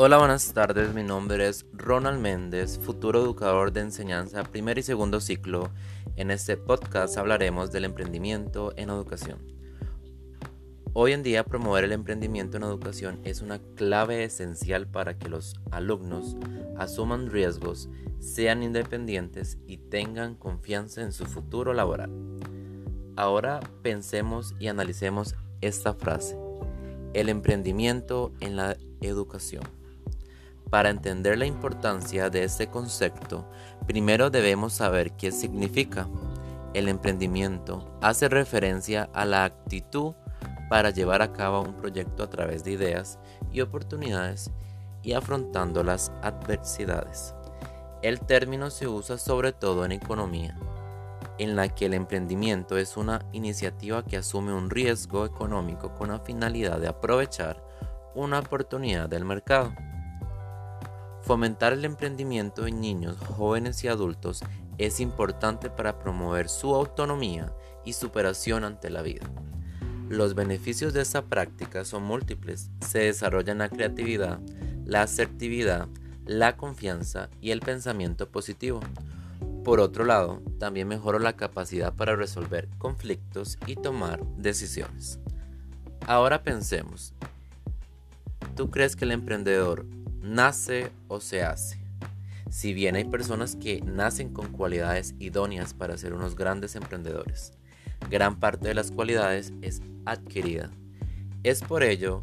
Hola, buenas tardes. Mi nombre es Ronald Méndez, futuro educador de enseñanza primer y segundo ciclo. En este podcast hablaremos del emprendimiento en educación. Hoy en día promover el emprendimiento en educación es una clave esencial para que los alumnos asuman riesgos, sean independientes y tengan confianza en su futuro laboral. Ahora pensemos y analicemos esta frase. El emprendimiento en la educación. Para entender la importancia de este concepto, primero debemos saber qué significa. El emprendimiento hace referencia a la actitud para llevar a cabo un proyecto a través de ideas y oportunidades y afrontando las adversidades. El término se usa sobre todo en economía, en la que el emprendimiento es una iniciativa que asume un riesgo económico con la finalidad de aprovechar una oportunidad del mercado. Fomentar el emprendimiento en niños, jóvenes y adultos es importante para promover su autonomía y superación ante la vida. Los beneficios de esta práctica son múltiples. Se desarrollan la creatividad, la asertividad, la confianza y el pensamiento positivo. Por otro lado, también mejora la capacidad para resolver conflictos y tomar decisiones. Ahora pensemos, ¿tú crees que el emprendedor nace o se hace. Si bien hay personas que nacen con cualidades idóneas para ser unos grandes emprendedores, gran parte de las cualidades es adquirida. Es por ello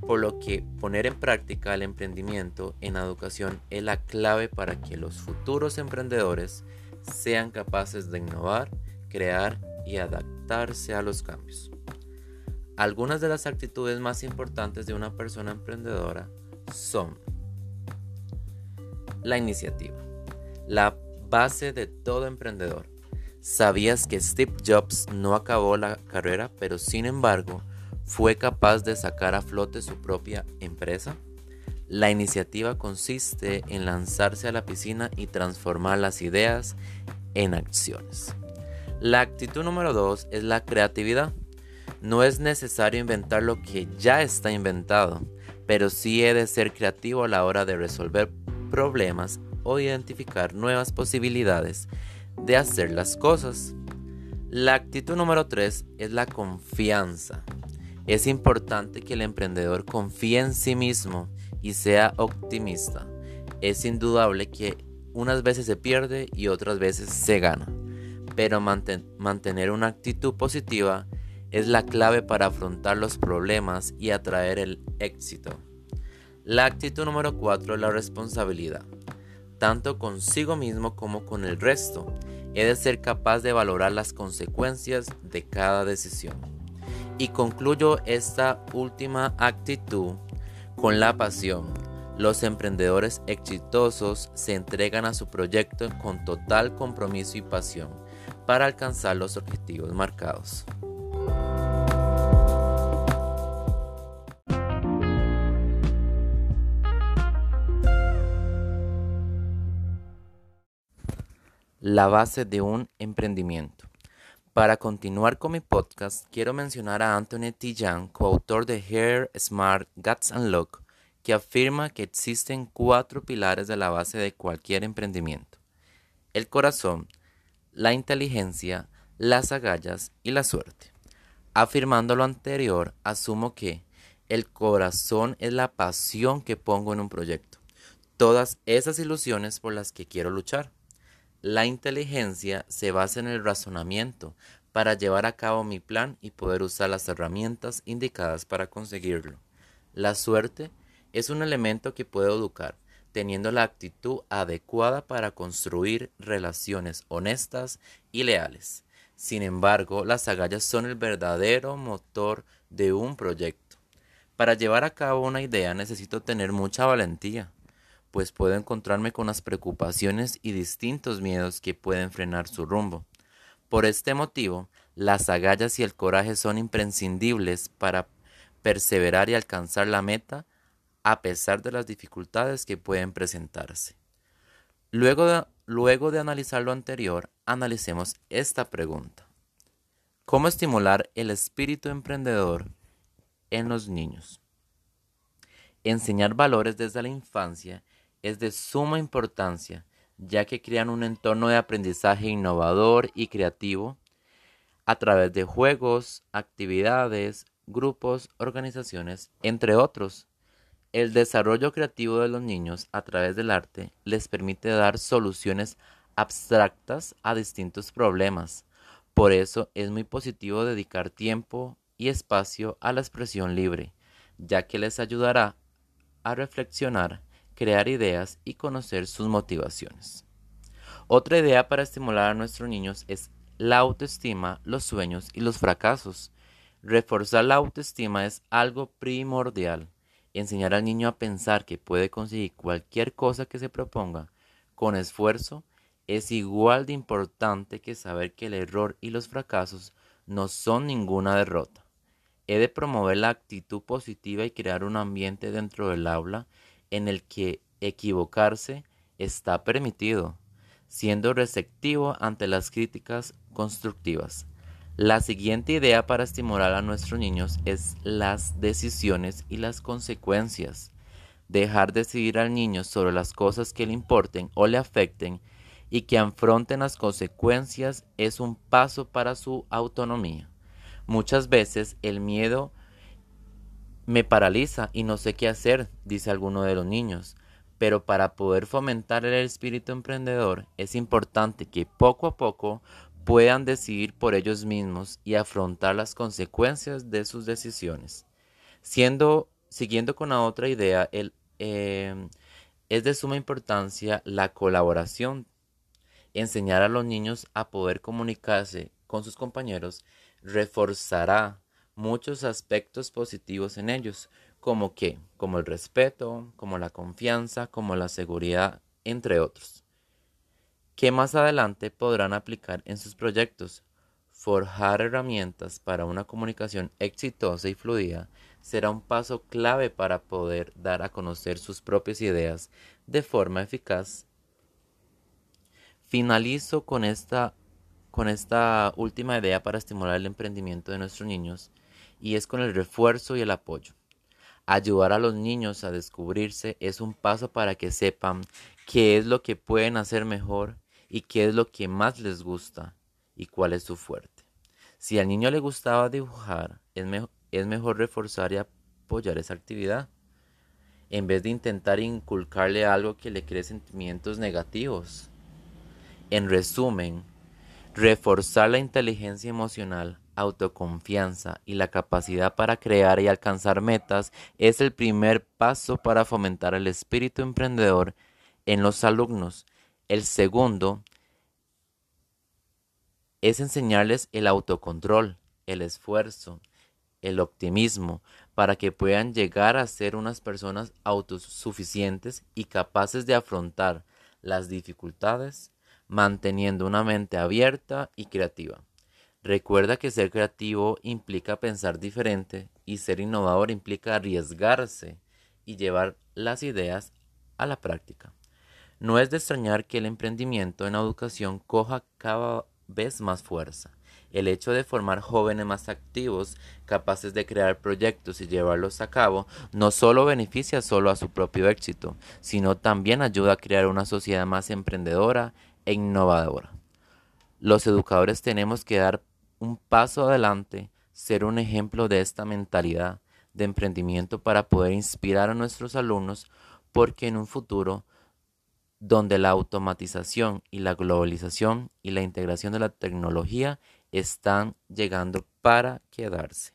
por lo que poner en práctica el emprendimiento en educación es la clave para que los futuros emprendedores sean capaces de innovar, crear y adaptarse a los cambios. Algunas de las actitudes más importantes de una persona emprendedora son la iniciativa, la base de todo emprendedor. ¿Sabías que Steve Jobs no acabó la carrera, pero sin embargo fue capaz de sacar a flote su propia empresa? La iniciativa consiste en lanzarse a la piscina y transformar las ideas en acciones. La actitud número dos es la creatividad. No es necesario inventar lo que ya está inventado pero sí he de ser creativo a la hora de resolver problemas o identificar nuevas posibilidades de hacer las cosas. La actitud número 3 es la confianza. Es importante que el emprendedor confíe en sí mismo y sea optimista. Es indudable que unas veces se pierde y otras veces se gana, pero mantener una actitud positiva es la clave para afrontar los problemas y atraer el éxito. La actitud número 4 es la responsabilidad, tanto consigo mismo como con el resto. He de ser capaz de valorar las consecuencias de cada decisión. Y concluyo esta última actitud con la pasión. Los emprendedores exitosos se entregan a su proyecto con total compromiso y pasión para alcanzar los objetivos marcados. La base de un emprendimiento. Para continuar con mi podcast, quiero mencionar a Anthony T. Coautor de Hair, Smart, Guts and Look, que afirma que existen cuatro pilares de la base de cualquier emprendimiento. El corazón, la inteligencia, las agallas y la suerte. Afirmando lo anterior, asumo que el corazón es la pasión que pongo en un proyecto, todas esas ilusiones por las que quiero luchar. La inteligencia se basa en el razonamiento para llevar a cabo mi plan y poder usar las herramientas indicadas para conseguirlo. La suerte es un elemento que puedo educar, teniendo la actitud adecuada para construir relaciones honestas y leales. Sin embargo, las agallas son el verdadero motor de un proyecto. Para llevar a cabo una idea necesito tener mucha valentía pues puedo encontrarme con las preocupaciones y distintos miedos que pueden frenar su rumbo. Por este motivo, las agallas y el coraje son imprescindibles para perseverar y alcanzar la meta a pesar de las dificultades que pueden presentarse. Luego de, luego de analizar lo anterior, analicemos esta pregunta. ¿Cómo estimular el espíritu emprendedor en los niños? Enseñar valores desde la infancia es de suma importancia, ya que crean un entorno de aprendizaje innovador y creativo a través de juegos, actividades, grupos, organizaciones, entre otros. El desarrollo creativo de los niños a través del arte les permite dar soluciones abstractas a distintos problemas. Por eso es muy positivo dedicar tiempo y espacio a la expresión libre, ya que les ayudará a reflexionar, crear ideas y conocer sus motivaciones. Otra idea para estimular a nuestros niños es la autoestima, los sueños y los fracasos. Reforzar la autoestima es algo primordial. Enseñar al niño a pensar que puede conseguir cualquier cosa que se proponga con esfuerzo es igual de importante que saber que el error y los fracasos no son ninguna derrota. He de promover la actitud positiva y crear un ambiente dentro del aula en el que equivocarse está permitido, siendo receptivo ante las críticas constructivas. La siguiente idea para estimular a nuestros niños es las decisiones y las consecuencias. Dejar decidir al niño sobre las cosas que le importen o le afecten y que afronten las consecuencias es un paso para su autonomía. Muchas veces el miedo me paraliza y no sé qué hacer, dice alguno de los niños. Pero para poder fomentar el espíritu emprendedor es importante que poco a poco puedan decidir por ellos mismos y afrontar las consecuencias de sus decisiones. Siendo, siguiendo con la otra idea, em, es de suma importancia la colaboración. Enseñar a los niños a poder comunicarse con sus compañeros reforzará muchos aspectos positivos en ellos, como que, como el respeto, como la confianza, como la seguridad, entre otros que más adelante podrán aplicar en sus proyectos. Forjar herramientas para una comunicación exitosa y fluida será un paso clave para poder dar a conocer sus propias ideas de forma eficaz. Finalizo con esta, con esta última idea para estimular el emprendimiento de nuestros niños y es con el refuerzo y el apoyo. Ayudar a los niños a descubrirse es un paso para que sepan qué es lo que pueden hacer mejor y qué es lo que más les gusta y cuál es su fuerte. Si al niño le gustaba dibujar, es, es mejor reforzar y apoyar esa actividad, en vez de intentar inculcarle algo que le cree sentimientos negativos. En resumen, reforzar la inteligencia emocional, autoconfianza y la capacidad para crear y alcanzar metas es el primer paso para fomentar el espíritu emprendedor en los alumnos el segundo es enseñarles el autocontrol, el esfuerzo, el optimismo, para que puedan llegar a ser unas personas autosuficientes y capaces de afrontar las dificultades, manteniendo una mente abierta y creativa. Recuerda que ser creativo implica pensar diferente y ser innovador implica arriesgarse y llevar las ideas a la práctica. No es de extrañar que el emprendimiento en educación coja cada vez más fuerza. El hecho de formar jóvenes más activos, capaces de crear proyectos y llevarlos a cabo, no solo beneficia solo a su propio éxito, sino también ayuda a crear una sociedad más emprendedora e innovadora. Los educadores tenemos que dar un paso adelante, ser un ejemplo de esta mentalidad de emprendimiento para poder inspirar a nuestros alumnos, porque en un futuro donde la automatización y la globalización y la integración de la tecnología están llegando para quedarse.